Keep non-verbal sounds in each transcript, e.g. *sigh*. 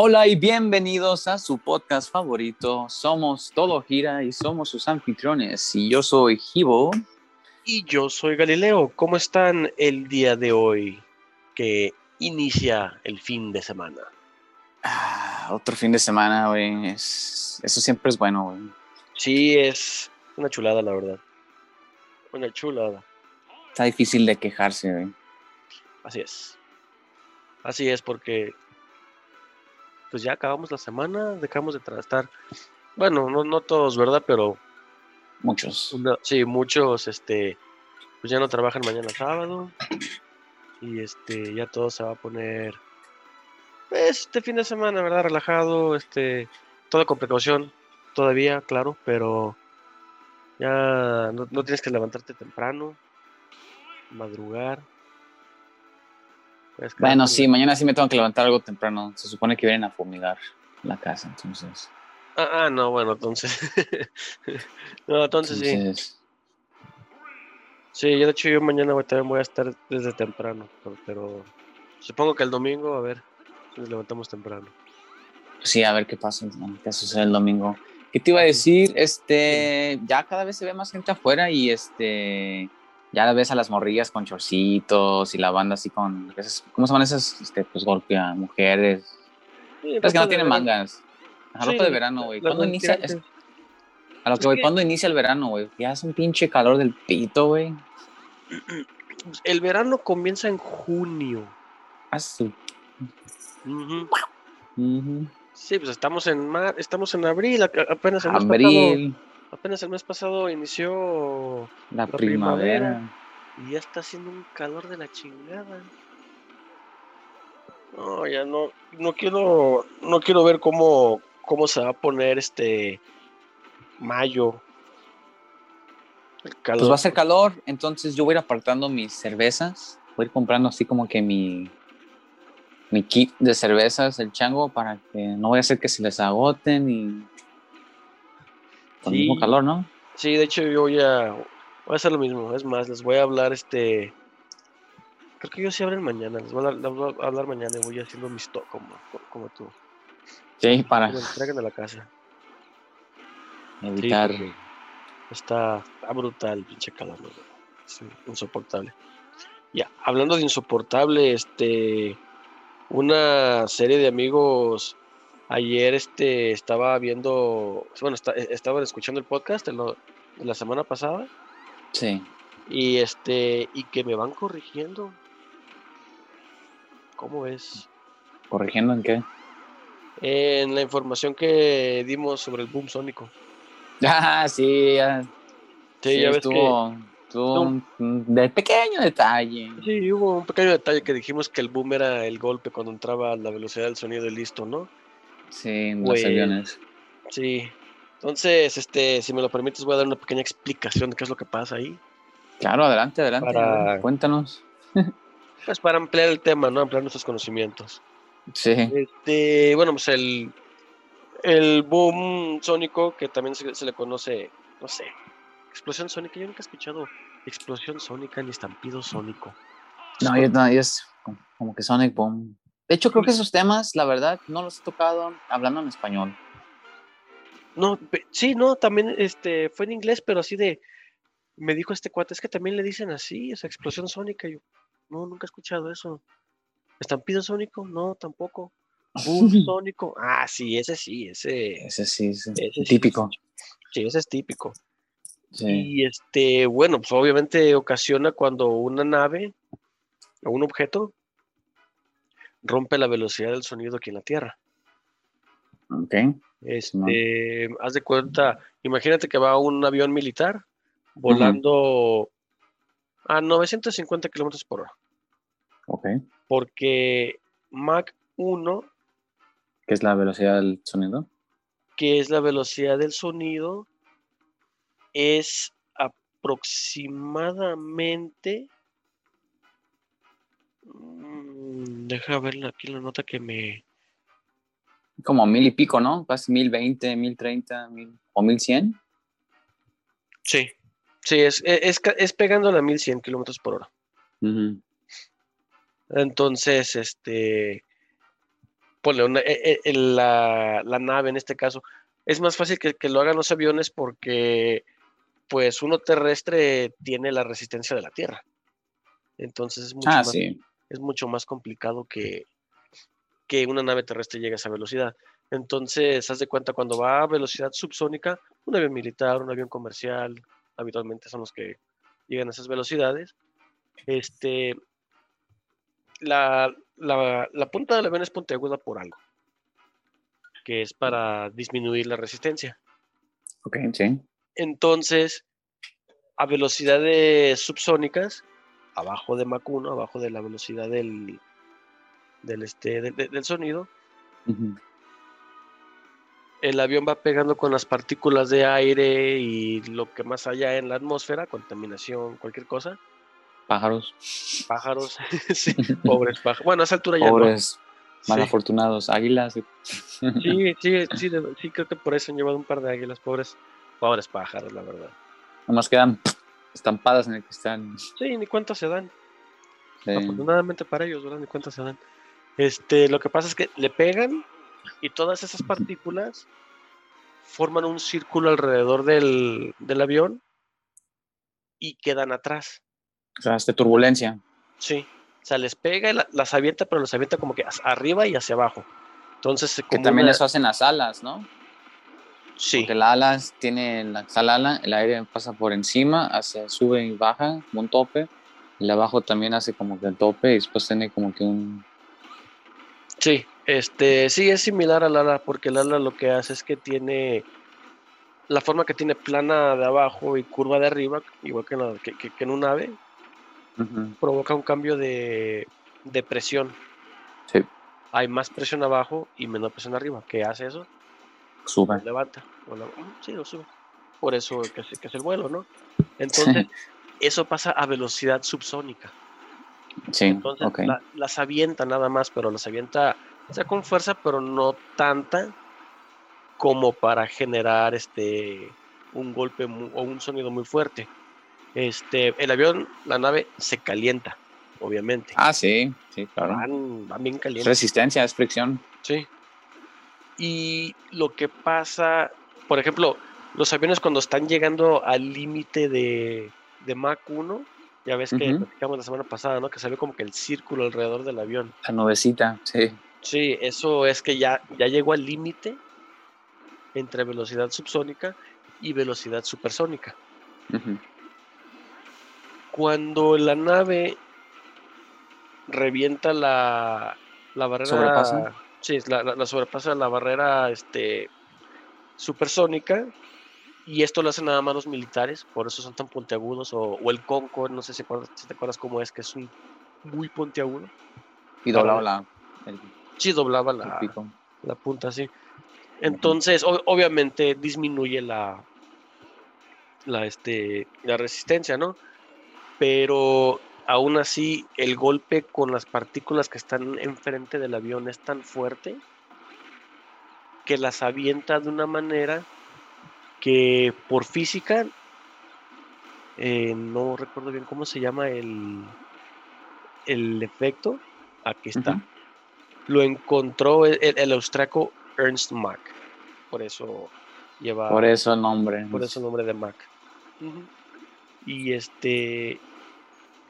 Hola y bienvenidos a su podcast favorito. Somos Todo Gira y somos sus anfitriones. Y yo soy Gibo. Y yo soy Galileo. ¿Cómo están el día de hoy que inicia el fin de semana? Ah, otro fin de semana, güey. Es... Eso siempre es bueno, güey. Sí, es una chulada, la verdad. Una chulada. Está difícil de quejarse, güey. Así es. Así es, porque pues ya acabamos la semana, dejamos de estar. Bueno, no, no todos, ¿verdad? Pero. Muchos. sí, muchos, este. Pues ya no trabajan mañana sábado. Y este, ya todo se va a poner. Pues este fin de semana, ¿verdad? Relajado, este. Todo con precaución, todavía, claro, pero. Ya no, no tienes que levantarte temprano, madrugar. Bueno, sí, mañana sí me tengo que levantar algo temprano. Se supone que vienen a fumigar la casa, entonces. Ah, ah no, bueno, entonces. *laughs* no, entonces, sí. Sí, yo de hecho yo mañana también voy a estar desde temprano, pero, supongo que el domingo, a ver, nos levantamos temprano. Sí, a ver qué pasa, qué sucede el domingo. ¿Qué te iba a decir? Este, ya cada vez se ve más gente afuera y este, ya ves a las morrillas con chorcitos y la banda así con, ¿cómo se llaman esas? Este, pues golpea mujeres. es que no tienen mangas. A ropa de verano, güey. ¿Cuándo inicia? a lo que, voy, ¿cuándo inicia el verano, güey? Ya es un pinche calor del pito, güey. El verano comienza en junio. Ah, sí. Sí, pues estamos en mar, estamos en abril, apenas en abril. Apenas el mes pasado inició la, primavera. Y ya está haciendo un calor de la chingada. No, ya no, no quiero, no quiero ver cómo, cómo se va a poner este mayo. Pues va a ser calor, entonces yo voy a ir apartando mis cervezas. Voy a ir comprando así como que mi, mi kit de cervezas, el chango, para que no vaya a ser que se les agoten y con el mismo calor, ¿no? Sí, de hecho yo voy a, voy a hacer lo mismo. Es más, les voy a hablar este... Creo que ellos sí abren mañana. Les voy a, hablar mañana y voy haciendo mis to como, como tú. Sí, para... Que me a la casa. Evitar... está, brutal, pinche calor. Sí, insoportable. Ya, hablando de insoportable, este... Una serie de amigos Ayer este, estaba viendo, bueno, estaba estaban escuchando el podcast de, la semana pasada. Sí. Y este, y que me van corrigiendo. ¿Cómo es? ¿Corrigiendo en qué? En la información que dimos sobre el boom sónico. *laughs* Ah, sí, ya. Sí, ya ves estuvo, tuvo un, pequeño detalle. Sí, hubo un pequeño detalle que dijimos que el boom era el golpe cuando entraba a la velocidad del sonido y listo, ¿no? Sí, los aviones. Sí. Entonces, este, si me lo permites, voy a dar una pequeña explicación de qué es lo que pasa ahí. Claro, adelante, adelante. Cuéntanos. *laughs* Pues para ampliar el tema, ¿no? Ampliar nuestros conocimientos. Sí. Este, bueno, pues el, el boom sónico, que también se, le conoce, no sé, explosión sónica. Yo nunca he escuchado explosión sónica ni estampido sónico. No, yo, no, es como que Sonic Boom. De hecho, creo que esos temas, la verdad, no los he tocado hablando en español. No, sí, no, también este, fue en inglés, pero así de, me dijo este cuate, es que también le dicen así, esa explosión sónica. yo, no, nunca he escuchado eso. ¿Estampido sónico? No, tampoco. Boom *laughs* sónico. Ah, sí, ese sí, ese. Ese sí, ese, típico. Sí, ese es típico. Y este, bueno, pues obviamente ocasiona cuando una nave o un objeto rompe la velocidad del sonido aquí en la Tierra. Ok. Este, haz de cuenta, imagínate que va un avión militar volando a 950 kilómetros por hora. Ok. Porque Mach 1. ¿Qué es la velocidad del sonido? Que es la velocidad del sonido. Es aproximadamente Mm, deja ver aquí la nota que me. Como mil y pico, ¿no? Casi mil veinte, mil treinta, mil o mil cien. Sí, sí, es, es, es pegando a mil cien kilómetros por hora. Entonces, este. ponle una- e- e- la, la nave en este caso, es más fácil que, que lo hagan los aviones porque pues uno terrestre tiene la resistencia de la Tierra. Entonces es mucho, Ah, más, sí. Es mucho más complicado que, que una nave terrestre llegue a esa velocidad. Entonces, haz de cuenta, cuando va a velocidad subsónica, un avión militar, un avión comercial, habitualmente son los que llegan a esas velocidades. Este, la, la, la punta del avión es puntiaguda por algo, que es para disminuir la resistencia. Ok, sí. Entonces, a velocidades subsónicas, abajo de Mach 1, abajo de la velocidad del, del, este, de- de- del sonido, el avión va pegando con las partículas de aire y lo que más haya en la atmósfera, contaminación, cualquier cosa, Pájaros. pájaros, *laughs* sí, *laughs* pobres pájaros. Bueno, a esa altura ya no. Pobres, Sí. malafortunados, águilas. Sí, sí, sí, sí, creo que por eso han llevado un par de águilas, pobres, pobres pájaros, la verdad. Nomás quedan estampadas en el cristal. Sí, ni cuánto se dan. Afortunadamente para ellos, ¿verdad? Ni cuenta se dan. Este, lo que pasa es que le pegan y todas esas partículas forman un círculo alrededor del, del avión y quedan atrás. o sea, este turbulencia. Sí. O sea, les pega y la- las avienta, pero los avienta como que hacia arriba y hacia abajo. Entonces, Que como también una- eso hacen las alas, ¿no? Sí, Porque la alas tiene la el ala, el aire pasa por encima, hacia sube y baja, como un tope. El abajo también hace como que el tope y después tiene como que un. sí. Este, sí, es similar al ala, porque el ala lo que hace es que tiene la forma que tiene plana de abajo y curva de arriba, igual que en, la- que- que- que en un ave, Ujú. provoca un cambio de, de presión. Sí, Hay más presión abajo y menor presión arriba. ¿Qué hace eso? Sube. Lo levanta. o lo- ujú, sí, lo sube. Por eso que es, que es el vuelo, ¿no? Entonces, eso pasa a velocidad subsónica. Sí, Entonces, la- las avienta nada más, pero las avienta, o sea, con fuerza, pero no tanta como para generar este un golpe o un sonido muy fuerte. Este, el avión, la nave se calienta, obviamente. Ah, sí, sí, claro. Van, van bien Es calientes. resistencia, es fricción. Sí. Y lo que pasa, por ejemplo, los aviones cuando están llegando al límite de, de Mach 1, ya ves que Ujú. platicamos la semana pasada, ¿no? Que ve como que el círculo alrededor del avión. La nubecita, sí. Sí, eso es que ya, ya llegó al límite entre velocidad subsónica y velocidad supersónica. Cuando la nave revienta la, la barrera. ¿Sobrepasa? Sí, la, la- la sobrepasa la barrera este, supersónica. Y esto lo hacen nada más los militares, por eso son tan puntiagudos. O, o el Concorde, no sé si, te acuerdas cómo es, que es un muy puntiagudo. Y doblado la, el, Sí, doblaba la, la punta, sí. Entonces, o- obviamente disminuye la, la, este, la resistencia, ¿no? Pero aún así, el golpe con las partículas que están enfrente del avión es tan fuerte que las avienta de una manera que por física, eh, no recuerdo bien cómo se llama el, el efecto, aquí está lo encontró el, el- austriaco Ernst Mach. Por eso lleva Por eso el nombre. por eso el nombre de Mach. Y este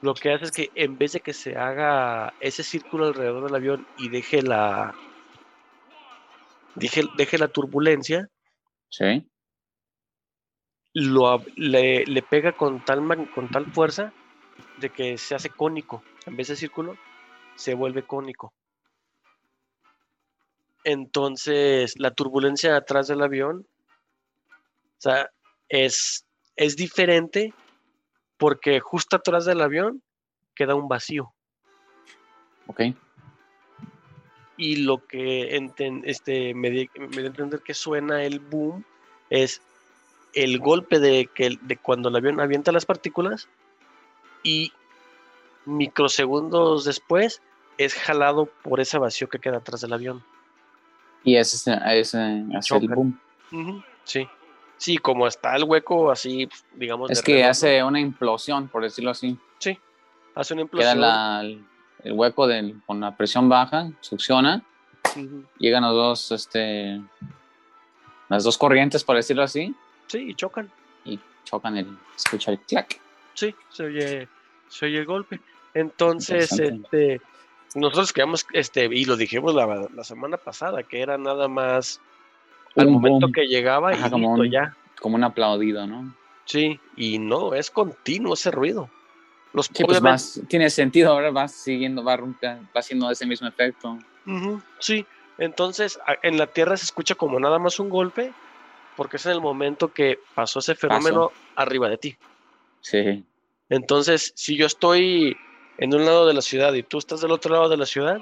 lo que hace es que en vez de que se haga ese círculo alrededor del avión y deje la deje, deje la turbulencia, Sí. lo, le, le pega con tal, con tal fuerza de que se hace cónico. En vez de círculo, se vuelve cónico. Entonces, la turbulencia atrás del avión, o sea, es, es diferente porque justo atrás del avión queda un vacío. Ok. Y lo que enten- este, me, di- me dio a entender que suena el boom es el golpe de, que, de cuando el avión avienta las partículas y microsegundos después es jalado por ese vacío que queda atrás del avión. Y ese, hace el boom. Sí. Sí, como está el hueco así, pues, digamos. Es que redondo, hace una implosión, por decirlo así. hace una Queda implosión. la- el, el hueco del, con la presión baja, succiona llegan los dos, este, las dos corrientes, por decirlo así, Sí, y chocan. y chocan el, escucha el clac. Sí, se oye, se oye el golpe. Entonces, este, nosotros quedamos, este, y lo dijimos la, la semana pasada, que era nada más al Un momento boom, que llegaba Ajá, y como listo, un- ya. como un aplaudido, ¿no? Sí, y no, es continuo ese ruido. Los Sí, pues vas, tiene sentido, ahora vas siguiendo, va, va haciendo ese mismo efecto. Sí, entonces en la Tierra se escucha como nada más un golpe, porque es en el momento que pasó ese fenómeno arriba de ti. Sí, Entonces, si yo estoy en un lado de la ciudad y tú estás del otro lado de la ciudad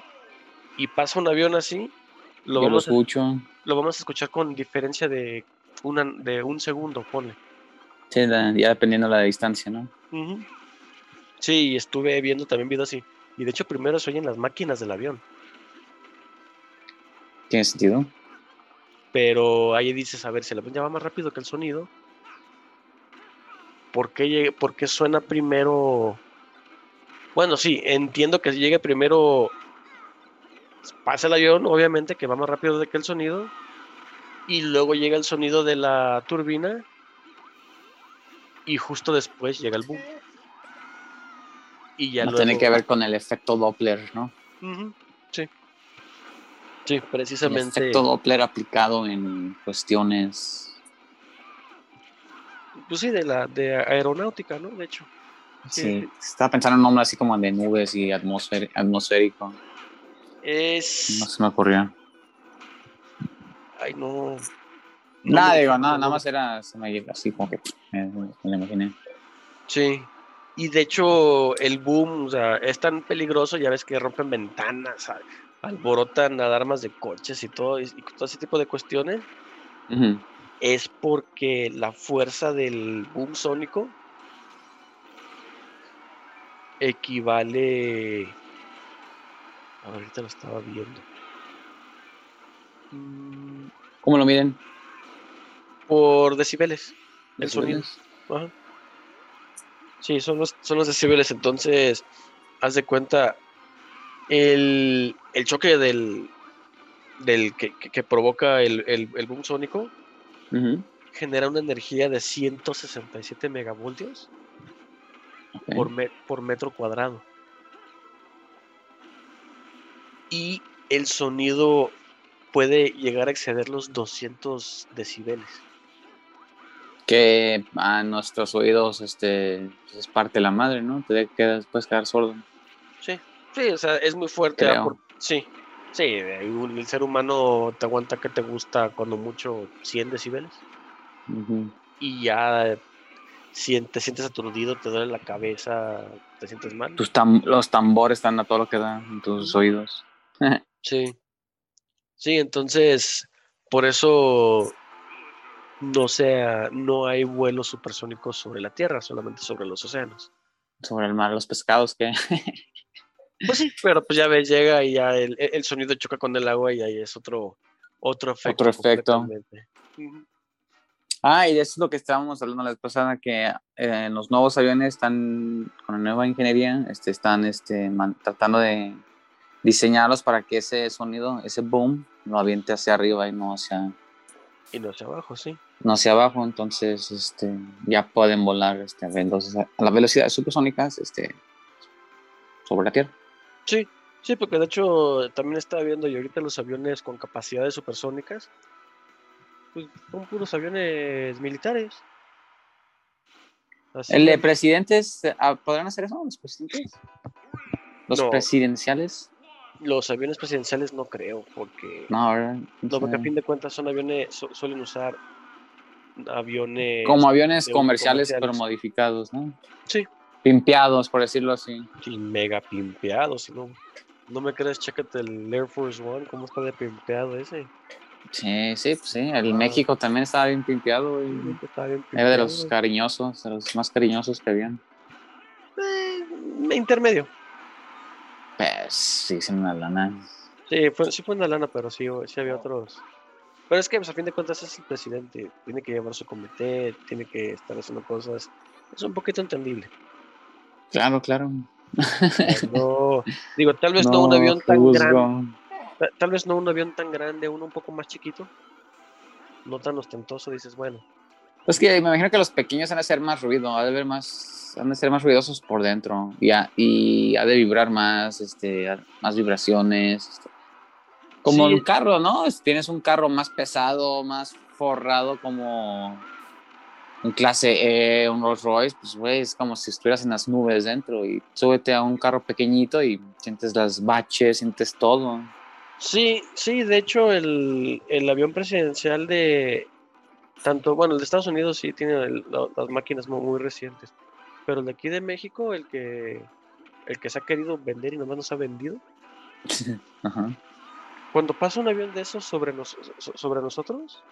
y pasa un avión así, lo, yo lo vamos, a, escucho. lo vamos a escuchar con diferencia de, una, de un segundo, ponle. Sí, la- ya dependiendo de la distancia, ¿no? Ujú. Sí, y estuve viendo también videos así. Y de hecho primero se oyen las máquinas del avión, Tiene sentido. pero ahí dices, a ver, si el avión ya va más rápido que el sonido, ¿por qué, por qué suena primero? Bueno, sí, entiendo que llegue primero, pasa el avión, obviamente, que va más rápido de que el sonido, y luego llega el sonido de la turbina, y justo después llega el boom. Y ya No luego... tiene que ver con el efecto Doppler, ¿no? Sí. Sí, El precisamente. efecto Doppler aplicado en cuestiones. Pues sí, de la de aeronáutica, ¿no? De hecho. Sí, Sí. estaba pensando en un nombre así como de nubes y atmosfer- atmosférico. Es. No se me ocurrió. Ay, no. No nada, me digo, acuerdo nada, más era, se me así como que me, me lo imaginé. Sí. Y de hecho, el boom, o sea, es tan peligroso, ya ves que rompen ventanas, alborotan alarmas de coches y todo, y, y todo ese tipo de cuestiones. Es porque la fuerza del boom sónico equivale. Ahorita lo estaba viendo. Mm, ¿Cómo lo miden? Por decibeles. El sonido. Ajá. Sí, son los, son los decibeles. Entonces, haz de cuenta, el, el choque del, del que, que- que provoca el, el, el boom sónico genera una energía de 167 megavoltios Ok. por, me- por metro cuadrado. Y el sonido puede llegar a exceder los 200 decibeles. Que a nuestros oídos este, pues, es parte de la madre, ¿no? Te quedas, puedes quedar sordo. Sí, sí, o sea, es muy fuerte. Por- sí, sí, el ser humano te aguanta que te gusta cuando mucho 100 decibeles. Y ya si te sientes aturdido, te duele la cabeza, te sientes mal. Tus tam- los tambores están a todo lo que da en tus oídos. Sí. Sí, entonces, por eso no sea, no hay vuelos supersónicos sobre la Tierra, solamente sobre los océanos. Sobre el mar, los pescados que... *laughs* Pues sí, pero pues ya ves, llega y ya el, el sonido choca con el agua y ahí es otro, otro efecto. Otro efecto. Ah, y de eso es lo que estábamos hablando la vez pasada, que eh, los nuevos aviones están, con la nueva ingeniería, este, están este, man- tratando de diseñarlos para que ese sonido, ese boom, lo aviente hacia arriba y no hacia, Y no hacia abajo, sí. no hacia abajo. Entonces, este, ya pueden volar este, a, velocidad- a las velocidades supersónicas este, sobre la Tierra. Sí, sí, porque de hecho también estaba viendo y ahorita los aviones con capacidades supersónicas, pues son puros aviones militares. Así ¿El de de- presidentes podrán hacer eso? ¿Los presidentes? ¿Los No. presidenciales? Los aviones presidenciales no creo, porque, No, ¿verdad? No no, porque a fin de cuentas son aviones, su- suelen usar aviones Como aviones comerciales, pero modificados, ¿no? Sí. Pimpeados, por decirlo así. sí, mega pimpeados, si no, no me crees, chécate el Air Force One, cómo está de pimpeado ese. Sí, sí, pues sí. El Ah. México también estaba bien pimpeado. y Está bien Era de pimpeado. los cariñosos, de los más cariñosos que habían. Eh, intermedio. Pues sí, sin una lana. Sí, fue, sí fue una lana, pero sí, sí había otros. Pero es que, pues, a fin de cuentas, es el presidente. Tiene que llevar su comité, tiene que estar haciendo cosas. Es un poquito entendible. Claro, claro. No, digo, tal vez no, un avión tan juzgo. grande. Ta- Tal vez no un avión tan grande, uno un poco más chiquito. No tan ostentoso, dices, bueno. Es que me imagino que los pequeños han de ser más ruido, ha de ver más, han de ser más ruidosos por dentro y ha, y ha de vibrar más, este, más vibraciones. este. Como Sí. un carro, ¿no? Es- Tienes un carro más pesado, más forrado, como un clase E, un Rolls Royce, pues güey, es como si estuvieras en las nubes dentro y súbete a un carro pequeñito y sientes las baches, sientes todo. Sí, sí, de hecho el, el avión presidencial de tanto, bueno, el de Estados Unidos sí tiene el- la- las máquinas muy, muy recientes, pero el de aquí de México, el que el que se ha querido vender y nomás no se ha vendido, Ajá. cuando pasa un avión de esos sobre, nos- so- sobre nosotros,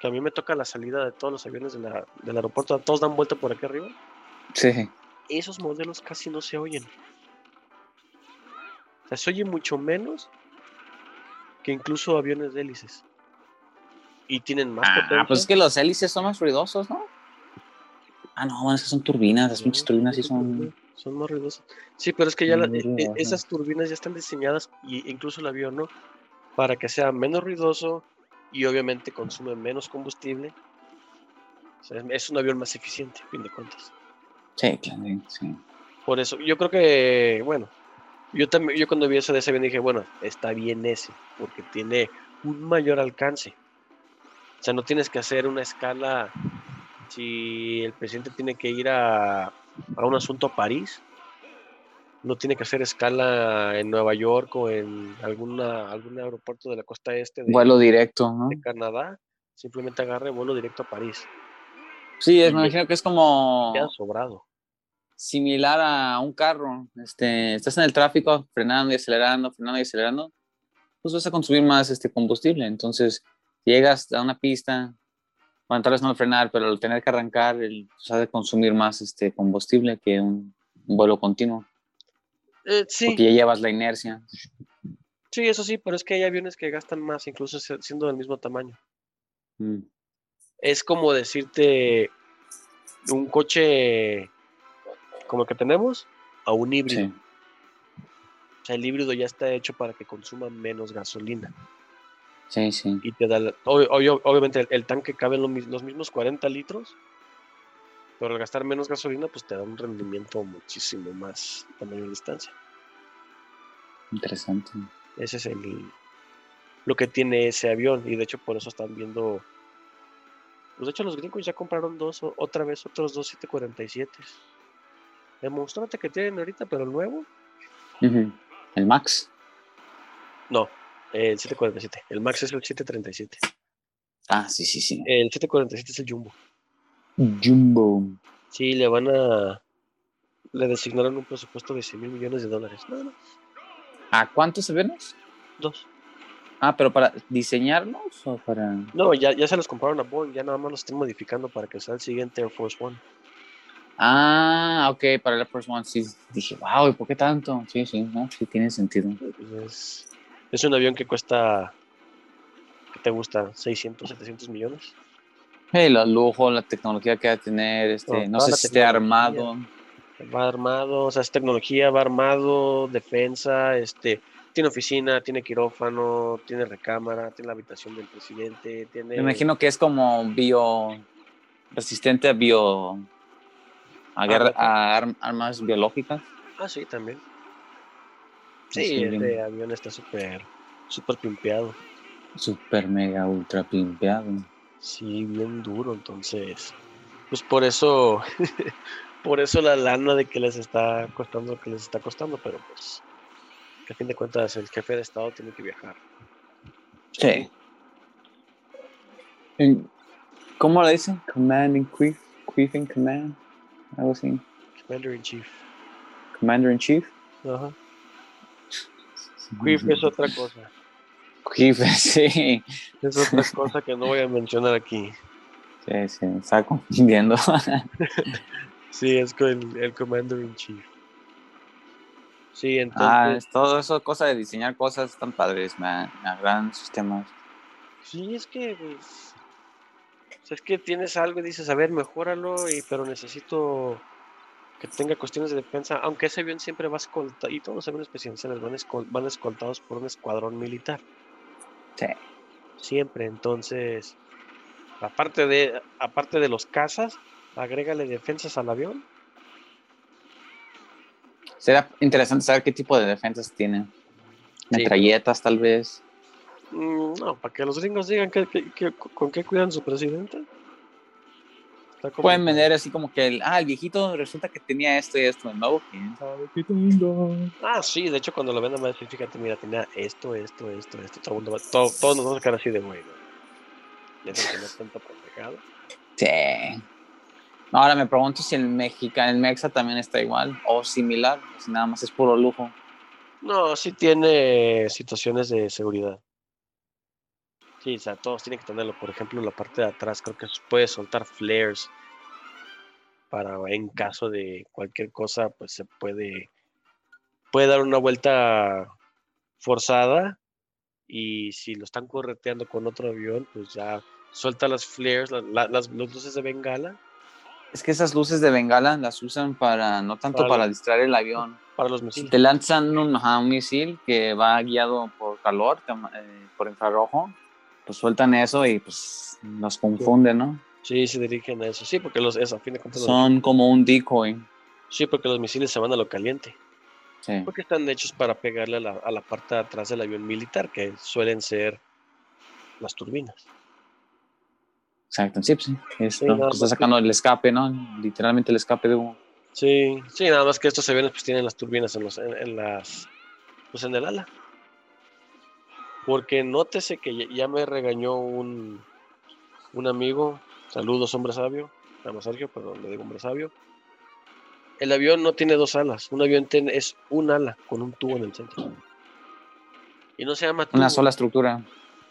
que a mí me toca la salida de todos los aviones de la- del aeropuerto, todos dan vuelta por aquí arriba, Sí. esos modelos casi no se oyen. O sea, se oye mucho menos que incluso aviones de hélices. Y tienen más Ah, potencia. pues es que los hélices son más ruidosos, ¿no? Ah, no, bueno, es que son turbinas, las pinches turbinas sí son son... más ruidosas. Sí, pero es que ya la- Muy e- e- ruidosas. esas turbinas ya están diseñadas, y incluso el avión, ¿no? Para que sea menos ruidoso y obviamente consume menos combustible. O sea, es- es un avión más eficiente, a fin de cuentas. Sí, claro, sí. Por eso, yo creo que, bueno, yo también, yo cuando vi eso de ese avión dije, bueno, está bien ese, porque tiene un mayor alcance. O sea, no tienes que hacer una escala si el presidente tiene que ir a, a un asunto a París, no tiene que hacer escala en Nueva York o en alguna, algún aeropuerto de la costa este de, Vuelo directo, ¿no? de Canadá, simplemente agarre vuelo directo a París. Sí, es, me imagino que es como Queda sobrado. similar a un carro. Este, estás en el tráfico, frenando y acelerando, frenando y acelerando, pues vas a consumir más este combustible. Entonces, llegas a una pista, bueno, tal vez no al frenar, pero al tener que arrancar, el, pues, ha de consumir más este combustible que un, un vuelo continuo, Eh, sí, porque ya llevas la inercia. sí, eso sí, pero es que hay aviones que gastan más, incluso se- siendo del mismo tamaño. Mm. es como decirte un coche como el que tenemos a un híbrido. Sí. O sea, el híbrido ya está hecho para que consuma menos gasolina. Sí, sí. Y te da, la- ob- obvio- obviamente el, el tanque cabe en lo los mismos 40 litros, pero al gastar menos gasolina, pues te da un rendimiento muchísimo más a mayor distancia. Interesante. Ese es el, lo que tiene ese avión y de hecho por eso están viendo... Pues de hecho los gringos ya compraron dos, otra vez otros dos 747. El monstruote que tienen ahorita, pero el nuevo. El Max. no, el 747. El Max es el 737. Ah, sí, sí, sí. El 747 es el Jumbo. Jumbo. Sí, le van a... Le designaron un presupuesto de 100 mil millones de dólares. Nada más. ¿A cuántos aviones? Dos. Ah, pero para diseñarlos o para. No, ya, ya se los compraron a Boeing, ya nada más los están modificando para que sea el siguiente Air Force One. Ah, ok, para el Air Force One, sí. Dije, wow, ¿y por qué tanto? Sí, sí, no, sí tiene sentido. Pues es, un avión que cuesta, ¿qué te gusta? 600, 700 millones. El lujo, la tecnología que va a tener, este, No, no sé si esté armado. Va armado, o sea, es tecnología, va armado, defensa, este, tiene oficina, tiene quirófano, tiene recámara, tiene la habitación del presidente, tiene... Me imagino que es como bio resistente a bio a, guerra- ok. a arm- armas biológicas. Ah, sí, también. Sí, bien. este avión está súper, súper pimpeado. Super mega ultra pimpeado. Sí, bien duro, entonces, pues por eso, *laughs* por eso la lana de que les está costando lo que les está costando, pero pues, que a fin de cuentas el jefe de estado tiene que viajar. Sí. ¿Cómo le dicen? Command in chief, chief in command, algo así. Commander in Chief. Commander in chief. Ajá. Chief es otra cosa. Chief, *laughs* sí. Es otra cosa que no voy a mencionar aquí. Sí, sí, me estaba confundiendo. Sí, es con el, el Commander in Chief. Sí, entonces, ah, es todo eso, cosa de diseñar cosas tan padres, me, agradan sus temas. sí, es que, pues, o sea, es que tienes algo y dices, a ver, mejóralo, y, pero necesito que tenga cuestiones de defensa, aunque ese avión siempre va escoltado, y todos los aviones presidenciales van, escol- van escoltados por un escuadrón militar. Sí. Siempre, entonces, aparte de, aparte de los cazas, agrégale defensas al avión. Será interesante saber qué tipo de defensas tienen. Sí. Metralletas, tal vez. Mm, No, para que los gringos digan que, que- que- con qué cuidan su presidente. Está Pueden vender así como que el, ah, el viejito resulta que tenía esto y esto. El nuevo, quién sabe qué tenga. Ah, sí, de hecho cuando lo vendan va a decir, fíjate, mira, tenía esto, esto, esto, esto, todo, el mundo va- todo- todos nos vamos a quedar así de güey, ¿no? Pendejada. Sí. Ahora me pregunto si el mexicano, el mexa también está igual o similar, o si nada más es puro lujo. No, sí tiene situaciones de seguridad. Sí, o sea, todos tienen que tenerlo. Por ejemplo, la parte de atrás creo que puede soltar flares para en caso de cualquier cosa, pues se puede puede dar una vuelta forzada y si lo están correteando con otro avión, pues ya suelta las flares, la- la- las, las luces de bengala Es que esas luces de bengala las usan para, no tanto Para distraer el avión. para los Si misiles. te lanzan un, ajá, un misil que va guiado por calor, eh, por infrarrojo, pues sueltan eso y pues los confunde, ¿no? Sí, se dirigen a eso. Sí, porque los, es, a fin de cuentas, los- Son como un decoy. sí, porque los misiles se van a lo caliente. Sí. Porque están hechos para pegarle a la, a la parte de atrás del avión militar, que suelen ser las turbinas. Exacto, sí, pues, sí. Es Sí, está que- sacando el escape, ¿no? Literalmente el escape de humo. Sí, sí, nada más que estos aviones pues tienen las turbinas en, los, en, en las, pues en el ala. Porque nótese que ya, me regañó un, un amigo, saludos hombre sabio, se llama Sergio, perdón, le digo hombre sabio. El avión no tiene dos alas, un avión tiene, es un ala con un tubo en el centro. Y no se llama Una sola estructura.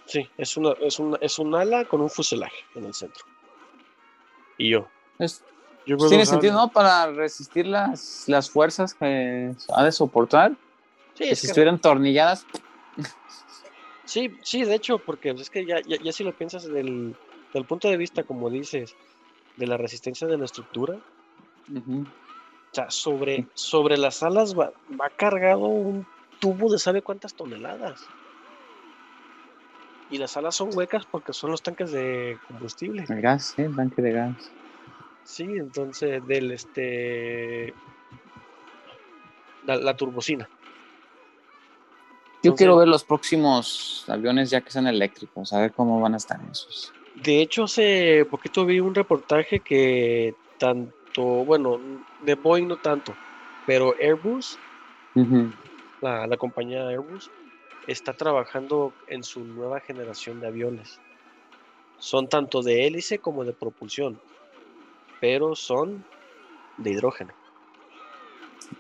Sí, es, una, es, una, es un ala con un fuselaje en el centro. Y yo. Es- yo pues, tiene sentido, ¿no? Para resistir las, las fuerzas que ha de soportar. Sí, Que es si que- estuvieran tornilladas, *laughs* sí, sí, de hecho, porque es que ya, ya, ya si lo piensas del, del punto de vista, como dices, de la resistencia de la estructura, o sea, sobre, sobre las alas va, va cargado un tubo de sabe cuántas toneladas. Y las alas son huecas porque son los tanques de combustible. el gas, sí, el tanque de gas. Sí, entonces del este la, la turbocina. Yo Entonces- quiero ver los próximos aviones ya que sean eléctricos, a ver cómo van a estar esos. De hecho, hace poquito vi un reportaje que tanto, bueno, de Boeing no tanto, pero Airbus, la, la compañía Airbus, está trabajando en su nueva generación de aviones. Son tanto de hélice como de propulsión, pero son de hidrógeno.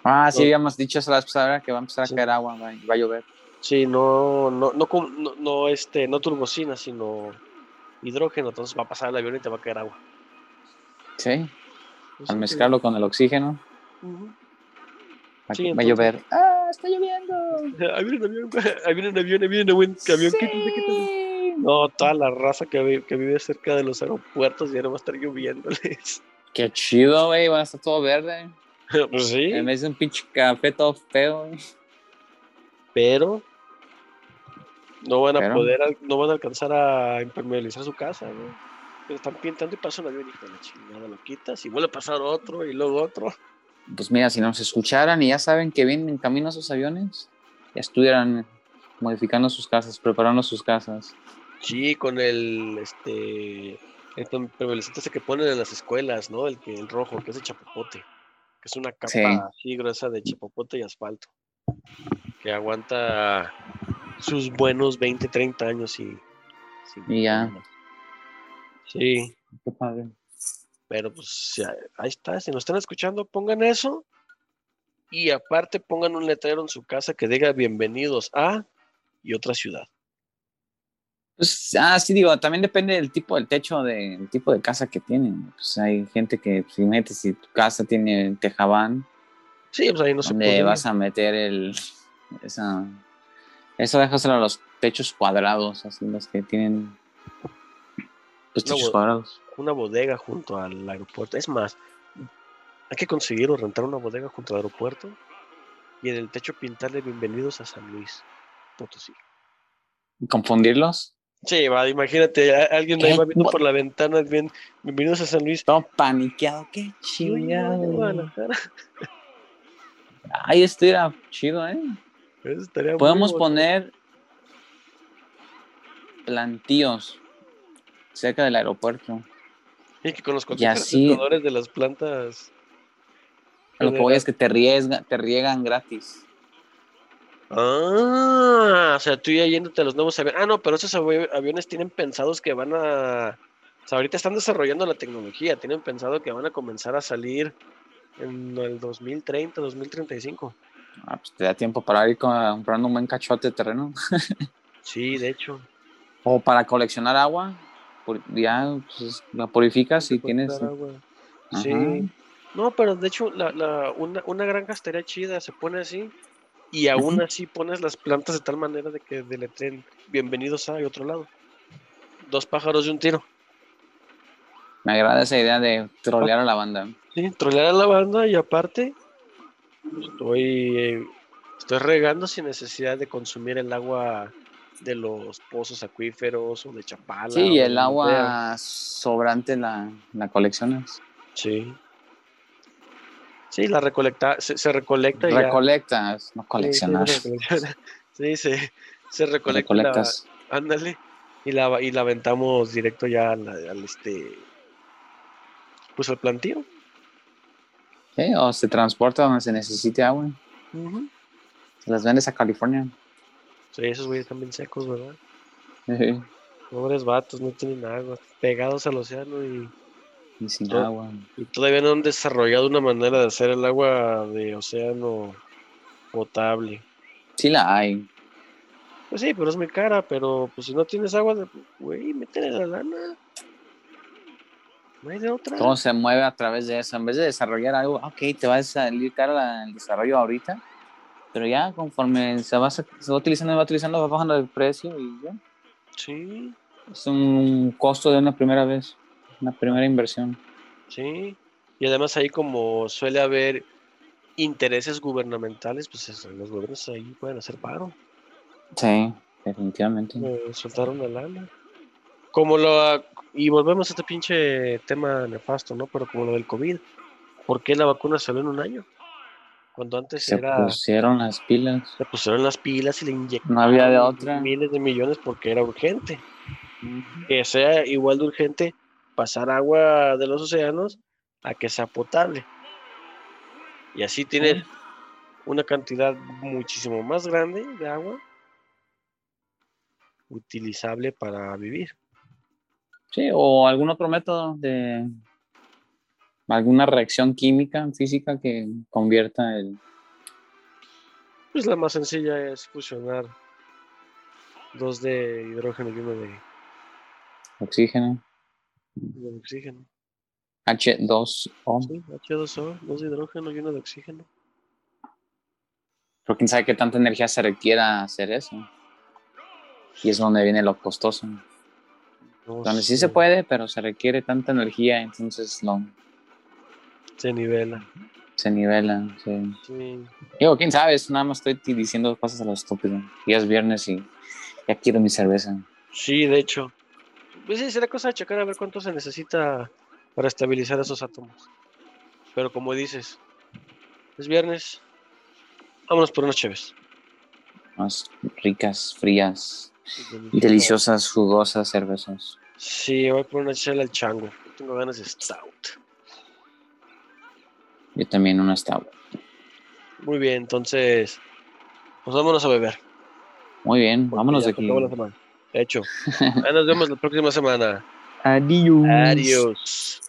Ah, sí, No. habíamos dicho esa la que va a empezar a Sí. caer agua, va a llover. Sí, no, no, no, no, no, este, no turbocina, sino hidrógeno. Entonces va a pasar el avión y te va a caer agua. Sí, Pues al sí, mezclarlo con el oxígeno, va, Sí, va a llover. ¡Ah, está lloviendo! *laughs* Ahí viene un avión, *laughs* ahí viene un avión, ahí viene un buen camión. quítate, quítate. Sí. No, toda la raza que, vi- que vive cerca de los aeropuertos ya no va a estar lloviéndoles. Qué chido, güey, va a estar todo verde. *laughs* pues sí, En vez de un pinche café todo feo. pero no van a Pero- poder, no van a alcanzar a impermeabilizar su casa, ¿no? Pero están pintando y pasa un avión, hijo de la chingada, lo quitas y vuelve a pasar otro y luego otro. Pues mira, si nos escucharan y ya saben que vienen en camino esos aviones, ya estuvieran modificando sus casas, preparando sus casas. Sí, con el, este, el impermeabilizante ese que ponen en las escuelas, ¿no? El que, el rojo, que es de chapopote, que es una capa Sí. así gruesa de chapopote y asfalto, que aguanta sus buenos 20, 30 años y... Y ya. Sí, Qué padre. pero pues ahí está, si nos están escuchando, pongan eso y aparte pongan un letrero en su casa que diga bienvenidos a y otra ciudad. Pues, ah, sí, digo, también depende del tipo del techo, del tipo de casa que tienen. Pues hay gente que, pues, imagínate, si tu casa tiene tejabán, Sí, pues ahí no se puede. vas a meter el. Esa, eso déjaselo a los techos cuadrados, así los que tienen. Los No, techos cuadrados. una bodega junto al aeropuerto. Es más, Hay que conseguir o rentar una bodega junto al aeropuerto y en el techo pintarle bienvenidos a San Luis Potosí. ¿Confundirlos? Sí, va, imagínate, alguien ahí va viendo No. por la ventana, bien, bienvenidos a San Luis. Todo paniqueado. Qué chingado. Ay, esto era chido, ¿eh? Eso estaría muy Podemos poner plantíos cerca del aeropuerto. Y que con los contenedores de las plantas. Lo que voy es que te, riesga, te riegan gratis. Ah, o sea, tú ya yéndote a los nuevos aviones. Ah, no, pero esos avi- aviones tienen pensados que van a. O sea, ahorita están desarrollando la tecnología, tienen pensado que van a comenzar a salir en el 2030, 2035. Ah, pues te da tiempo para ir comprando un buen cachote de terreno. *laughs* Sí, de hecho. O para coleccionar agua. pur- Ya pues, la purificas y tienes. Agua. Sí. No, pero de hecho, la, la- una, una granja estaría chida, se pone así. Y aún así pones las plantas de tal manera de que deletren bienvenidos a y otro lado. Dos pájaros de un tiro. Me agrada esa idea de trolear a la banda. Sí, trolear a la banda y aparte estoy, estoy regando sin necesidad de consumir el agua de los pozos acuíferos o de Chapala. Sí, el sea. agua sobrante la, la coleccionas. Sí. Sí, la recolecta, se, se recolecta y ya- Recolectas, no coleccionas. Sí, se recolecta. *laughs* Sí, se, recolecta. la- Recolectas. ándale. Y la, y la aventamos directo ya al, al, este. Pues al plantío. Sí, o se transporta donde se necesite agua. Se las vendes a California. Sí, esos güeyes están bien secos, ¿verdad? y Pobres vatos, no tienen agua. Pegados al océano y, sin Todo. agua. y todavía no han desarrollado una manera de hacer el agua de océano potable. Sí la hay. Pues sí, pero es muy cara, pero pues si no tienes agua, güey, métele la lana. No hay de otra. Todo se mueve a través de eso. En vez de desarrollar algo, ok, te va a salir caro la- el desarrollo ahorita. Pero ya conforme se va, se va utilizando va utilizando, va bajando el precio y ya. Sí, Es un costo de una primera vez. Una primera inversión. sí. Y además ahí como suele haber intereses gubernamentales, pues los gobiernos ahí pueden hacer paro. Sí, definitivamente. eh, soltar una lana. Como lo. Y volvemos a este pinche tema nefasto, ¿no? Pero como lo del COVID. ¿Por qué la vacuna salió en un año? Cuando antes Se era. pusieron las pilas. Le pusieron las pilas y le inyectaron No había de otra. miles de millones porque era urgente. Que sea igual de urgente pasar agua de los océanos a que sea potable. Y así tienes una cantidad muchísimo más grande de agua utilizable para vivir. Sí, o algún otro método de alguna reacción química, física que convierta el... Pues la más sencilla es fusionar dos de hidrógeno y uno de, oxígeno, de oxígeno. H2O. Sí, H2O, dos de hidrógeno y uno de oxígeno. Pero quién sabe qué tanta energía se requiera hacer eso. Y es donde viene lo costoso. No Donde sí se puede, pero se requiere tanta energía, entonces no, Se nivela. se nivela. sí. Sí. Digo, quién sabe, nada más estoy diciendo cosas a lo estúpido. Ya es viernes y ya quiero mi cerveza. Sí, de hecho. Pues sí, será cosa de checar a ver cuánto se necesita para estabilizar esos átomos. Pero como dices, es viernes. Vámonos por unas chéves. Más ricas, frías, deliciosas, jugosas cervezas. Sí, voy por una chela al chango. Tengo ganas de stout. Yo también una stout. Muy bien, entonces, pues vámonos a beber. Muy bien, porque vámonos de aquí. la semana. De hecho, ahí nos vemos la próxima semana. *laughs* Adiós. Adiós.